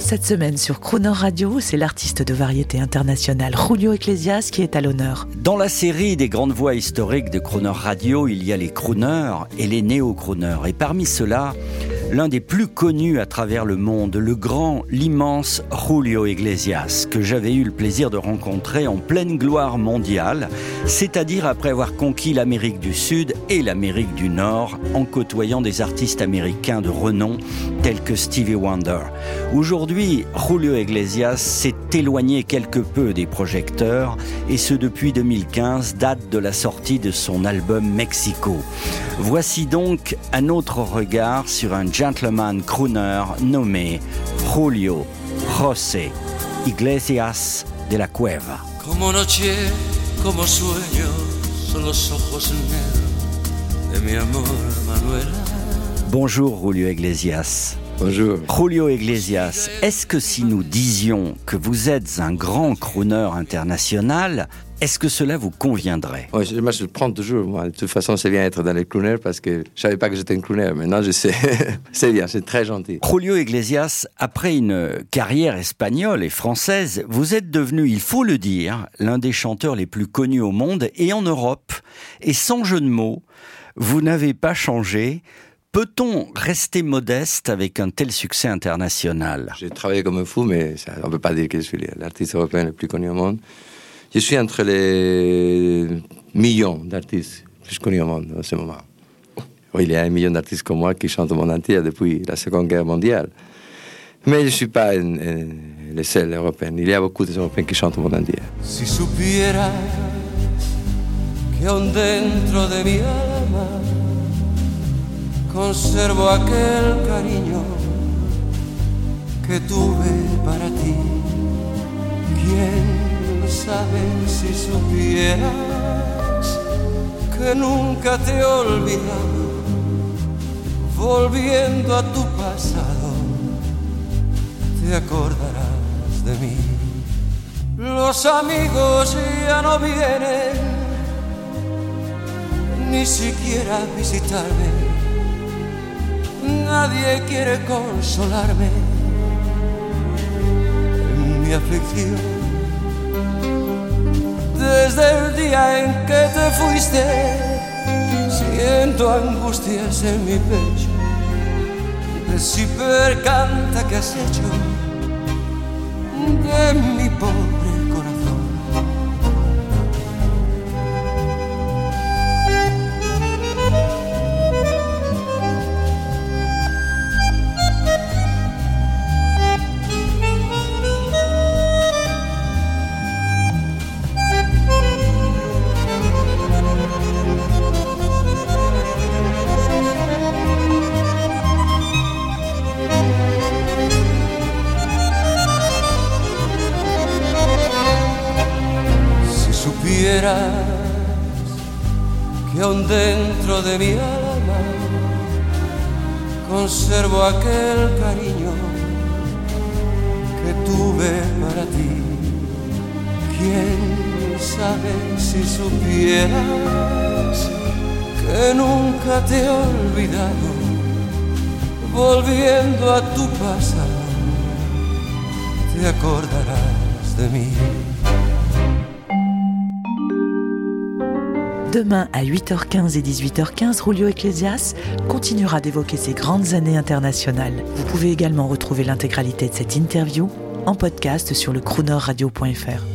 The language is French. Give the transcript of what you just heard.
Cette semaine sur Crooner Radio, c'est l'artiste de variété internationale Julio Iglesias qui est à l'honneur. Dans la série des grandes voix historiques de Crooner Radio, il y a les crooners et les néo-crooners. Et parmi ceux-là, l'un des plus connus à travers le monde, le grand, l'immense Julio Iglesias, que j'avais eu le plaisir de rencontrer en pleine gloire mondiale, c'est-à-dire après avoir conquis l'Amérique du Sud et l'Amérique du Nord, en côtoyant des artistes américains de renom tels que Stevie Wonder. Aujourd'hui, Julio Iglesias s'est éloigné quelque peu des projecteurs, et ce depuis 2015, date de la sortie de son album Mexico. Voici donc un autre regard sur un gentleman crooner nommé Julio José Iglesias de la Cueva. Como noche, como sueño, son los ojos negros de mi amor, Manuela. Bonjour Julio Iglesias. Bonjour. Julio Iglesias, est-ce que si nous disions que vous êtes un grand crooner international, est-ce que cela vous conviendrait? Ouais, moi, je le prends toujours. Moi. De toute façon, c'est bien être dans les crooners parce que je savais pas que j'étais un crooner. Maintenant, je sais. c'est bien, c'est très gentil. Julio Iglesias, après une carrière espagnole et française, vous êtes devenu, il faut le dire, l'un des chanteurs les plus connus au monde et en Europe. Et sans jeu de mots, vous n'avez pas changé. Peut-on rester modeste avec un tel succès international? J'ai travaillé comme un fou, mais ça, on peut pas dire que je suis l'artiste européen le plus connu au monde. Je suis entre les millions d'artistes plus connus au monde en ce moment. Il y a un million d'artistes comme moi qui chantent au monde entier depuis la Seconde Guerre mondiale. Mais je ne suis pas le seul européen. Il y a beaucoup d'Européens qui chantent au monde entier. Si que cariño que tuve para ti. ¿Quién sabe si supieras que nunca te he olvidado? Volviendo a tu pasado, te acordarás de mí. Los amigos ya no vienen ni siquiera a visitarme. Nadie quiere consolarme en mi aflicción. En que te fuiste, siento angustias en mi pecho. De percanta que has hecho de mi pobre supieras que aún dentro de mi alma conservo aquel cariño que tuve para ti. ¿Quién sabe si supieras que nunca te he olvidado? Volviendo a tu pasado, te acordarás de mí. Demain à 8h15 et 18h15, Julio Iglesias continuera d'évoquer ses grandes années internationales. Vous pouvez également retrouver l'intégralité de cette interview en podcast sur le croonerradio.fr.